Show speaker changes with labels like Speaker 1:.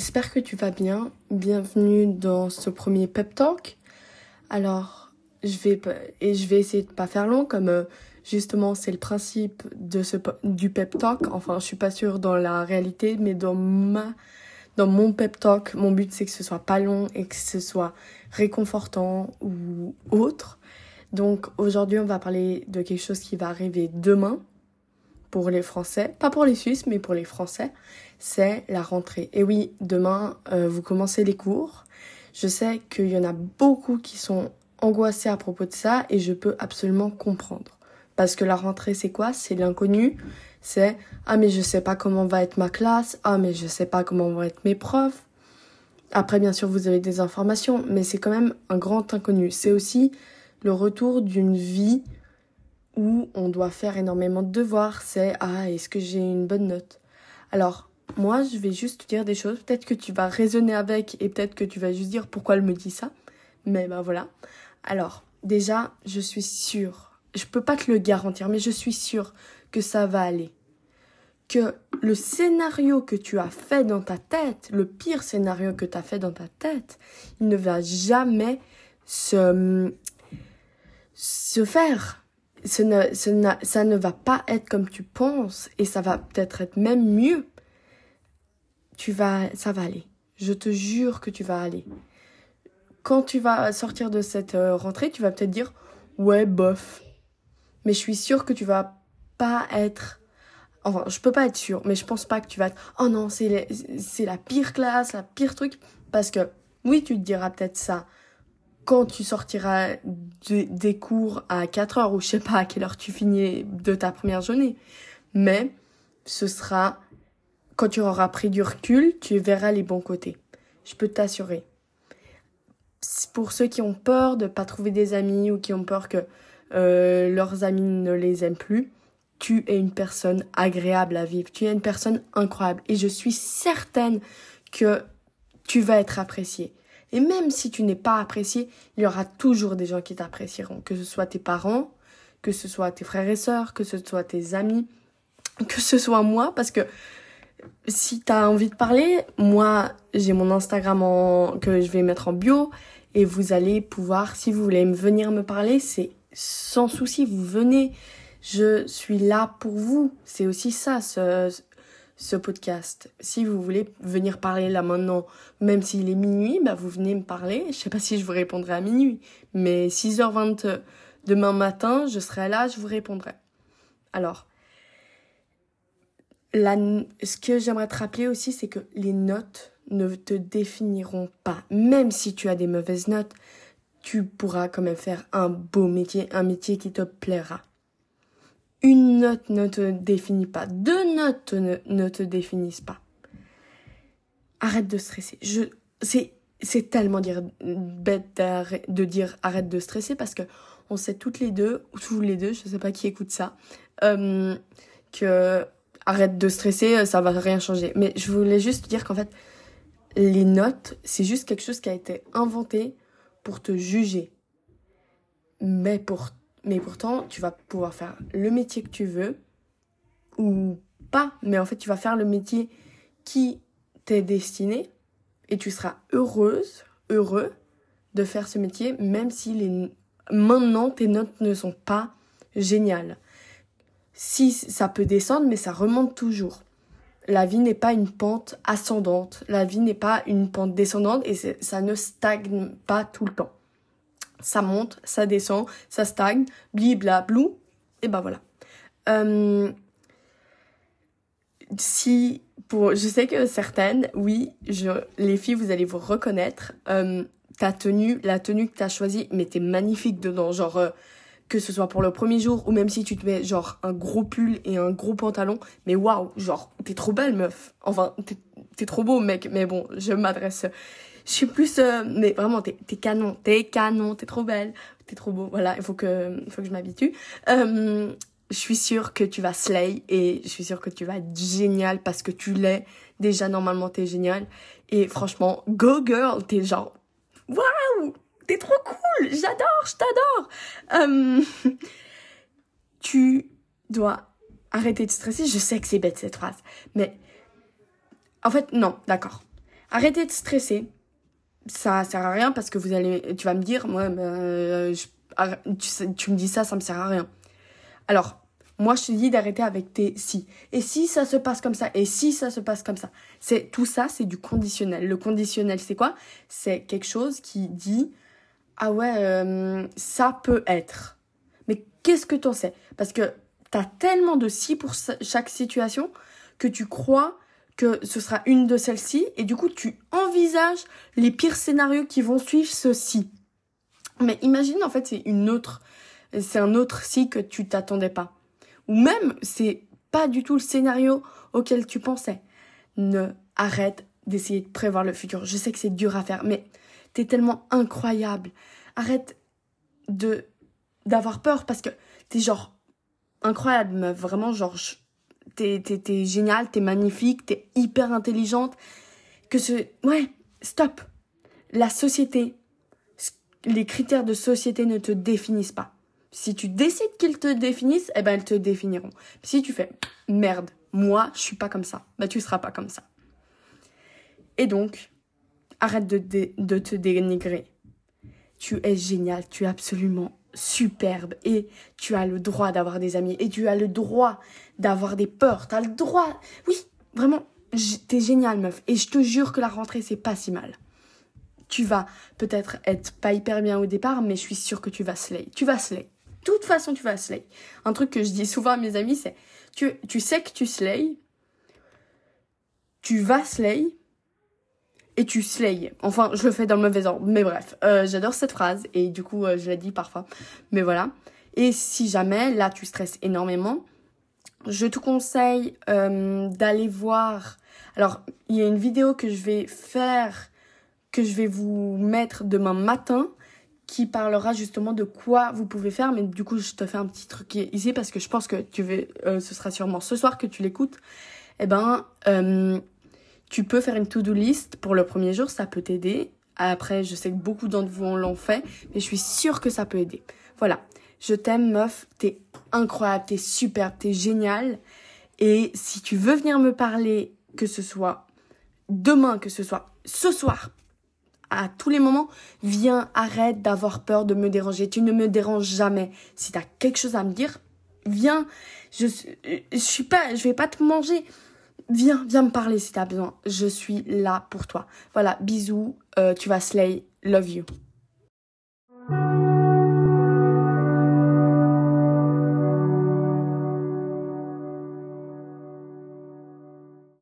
Speaker 1: j'espère que tu vas bien. Bienvenue dans ce premier pep talk. Alors, je vais et je vais essayer de pas faire long comme euh, justement c'est le principe de ce du pep talk. Enfin, je suis pas sûre dans la réalité, mais dans ma dans mon pep talk, mon but c'est que ce soit pas long et que ce soit réconfortant ou autre. Donc aujourd'hui, on va parler de quelque chose qui va arriver demain pour les Français, pas pour les Suisses, mais pour les Français, c'est la rentrée. Et oui, demain, euh, vous commencez les cours. Je sais qu'il y en a beaucoup qui sont angoissés à propos de ça et je peux absolument comprendre. Parce que la rentrée, c'est quoi? C'est l'inconnu. C'est ah mais je sais pas comment va être ma classe. Ah mais je sais pas comment vont être mes profs. Après, bien sûr, vous avez des informations, mais c'est quand même un grand inconnu. C'est aussi le retour d'une vie où on doit faire énormément de devoirs, c'est ah, est-ce que j'ai une bonne note? Alors, moi, je vais juste dire des choses, peut-être que tu vas raisonner avec et peut-être que tu vas juste dire pourquoi elle me dit ça. Mais ben voilà. Alors, déjà, je suis sûre, je peux pas te le garantir, mais je suis sûre que ça va aller. Que le scénario que tu as fait dans ta tête, le pire scénario que tu as fait dans ta tête, il ne va jamais se, se faire ça ne, ça ne va pas être comme tu penses et ça va peut-être être même mieux. Tu vas, ça va aller. Je te jure que tu vas aller. Quand tu vas sortir de cette euh, rentrée, tu vas peut-être dire ouais bof. Mais je suis sûre que tu vas pas être enfin, je peux pas être sûre, mais je pense pas que tu vas être oh non, c'est la pire classe, la pire truc parce que oui, tu te diras peut-être ça quand tu sortiras des cours à 4 heures ou je sais pas à quelle heure tu finis de ta première journée. Mais ce sera quand tu auras pris du recul, tu verras les bons côtés. Je peux t'assurer. Pour ceux qui ont peur de pas trouver des amis ou qui ont peur que euh, leurs amis ne les aiment plus, tu es une personne agréable à vivre. Tu es une personne incroyable. Et je suis certaine que tu vas être appréciée. Et même si tu n'es pas apprécié, il y aura toujours des gens qui t'apprécieront, que ce soit tes parents, que ce soit tes frères et sœurs, que ce soit tes amis, que ce soit moi, parce que si tu as envie de parler, moi j'ai mon Instagram en... que je vais mettre en bio. Et vous allez pouvoir, si vous voulez venir me parler, c'est sans souci, vous venez, je suis là pour vous. C'est aussi ça, ce podcast. Si vous voulez venir parler là maintenant, même s'il est minuit, bah vous venez me parler. Je sais pas si je vous répondrai à minuit, mais 6h20 demain matin, je serai là, je vous répondrai. Alors, la, ce que j'aimerais te rappeler aussi, c'est que les notes ne te définiront pas. Même si tu as des mauvaises notes, tu pourras quand même faire un beau métier, un métier qui te plaira. Note ne te définit pas. Deux notes ne, te définissent pas. Arrête de stresser. Je, c'est, c'est tellement dire, bête de dire arrête de stresser parce que on sait toutes les deux, ou tous les deux, je sais pas qui écoute ça, euh, que arrête de stresser, ça va rien changer. Mais je voulais juste dire qu'en fait, les notes, c'est juste quelque chose qui a été inventé pour te juger. Mais pour mais pourtant, tu vas pouvoir faire le métier que tu veux ou pas. Mais en fait, tu vas faire le métier qui t'est destiné et tu seras heureuse, heureux de faire ce métier, même si les... maintenant tes notes ne sont pas géniales. Si ça peut descendre, mais ça remonte toujours. La vie n'est pas une pente ascendante, la vie n'est pas une pente descendante et ça ne stagne pas tout le temps ça monte, ça descend, ça stagne, blibla blou, et ben voilà. Euh, si pour, je sais que certaines, oui, les filles, vous allez vous reconnaître. Euh, ta tenue, la tenue que t'as choisie, mais t'es magnifique dedans, genre euh, que ce soit pour le premier jour ou même si tu te mets genre un gros pull et un gros pantalon, mais waouh, genre t'es trop belle meuf. Enfin, t'es trop beau mec, mais bon, je m'adresse je suis plus euh, mais vraiment t'es es canon t'es canon t'es trop belle t'es trop beau. Voilà il faut que faut que je m'habitue. Euh, je suis sûre que tu vas slay et je suis sûre que tu vas être génial parce que tu l'es. Déjà normalement t'es génial et franchement go girl t'es genre waouh t'es trop cool j'adore je t'adore. Euh, tu dois arrêter de stresser. Je sais que c'est bête cette phrase mais en fait non d'accord. Arrêtez de stresser. Ça sert à rien parce que vous allez, tu vas me dire, moi, ben, tu, tu me dis ça, ça me sert à rien. Alors, moi, je te dis d'arrêter avec tes si. Et si ça se passe comme ça, et si ça se passe comme ça. C'est tout ça, c'est du conditionnel. Le conditionnel, c'est quoi? C'est quelque chose qui dit ah ouais, euh, ça peut être. Mais qu'est-ce que t'en sais? Parce que t'as tellement de si pour chaque situation que tu crois que ce sera une de celles-ci et du coup tu envisages les pires scénarios qui vont suivre ce si. Mais imagine en fait c'est une autre, c'est un autre si que tu t'attendais pas ou même c'est pas du tout le scénario auquel tu pensais. Ne arrête d'essayer de prévoir le futur. Je sais que c'est dur à faire, mais t'es tellement incroyable. Arrête de d'avoir peur parce que t'es genre incroyable, meuf. Vraiment, genre, t'es, t'es, t'es géniale, t'es magnifique, t'es hyper intelligente. Que ce. Ouais, stop. La société, les critères de société ne te définissent pas. Si tu décides qu'ils te définissent, eh ben elles te définiront. Si tu fais merde, moi je suis pas comme ça, bah tu seras pas comme ça. Et donc, arrête de, de te dénigrer. Tu es génial, tu es absolument superbe et tu as le droit d'avoir des amis et tu as le droit d'avoir des peurs. Tu as le droit. Oui, vraiment, t'es génial meuf et je te jure que la rentrée c'est pas si mal. Tu vas peut-être être pas hyper bien au départ, mais je suis sûre que tu vas slay. Tu vas slay toute façon, tu vas slay. Un truc que je dis souvent à mes amis, c'est tu, tu sais que tu slay, tu vas slay, et tu slay. Enfin, je le fais dans le mauvais ordre, mais bref, euh, j'adore cette phrase, et du coup, euh, je la dis parfois. Mais voilà. Et si jamais, là, tu stresses énormément, je te conseille euh, d'aller voir. Alors, il y a une vidéo que je vais faire, que je vais vous mettre demain matin qui parlera justement de quoi vous pouvez faire. Mais du coup, je te fais un petit truc ici parce que je pense que tu veux, ce sera sûrement ce soir que tu l'écoutes. Eh ben, tu peux faire une to-do list pour le premier jour, ça peut t'aider. Après, je sais que beaucoup d'entre vous l'ont fait, mais je suis sûre que ça peut aider. Voilà. Je t'aime, meuf. T'es incroyable, t'es superbe, t'es géniale. Et si tu veux venir me parler, que ce soit demain, que ce soit ce soir, à tous les moments, viens, arrête d'avoir peur de me déranger. Tu ne me déranges jamais. Si tu as quelque chose à me dire, viens. Je, je suis pas, je vais pas te manger. Viens, viens me parler si tu as besoin. Je suis là pour toi. Voilà, bisous. Euh, tu vas slay. Love you.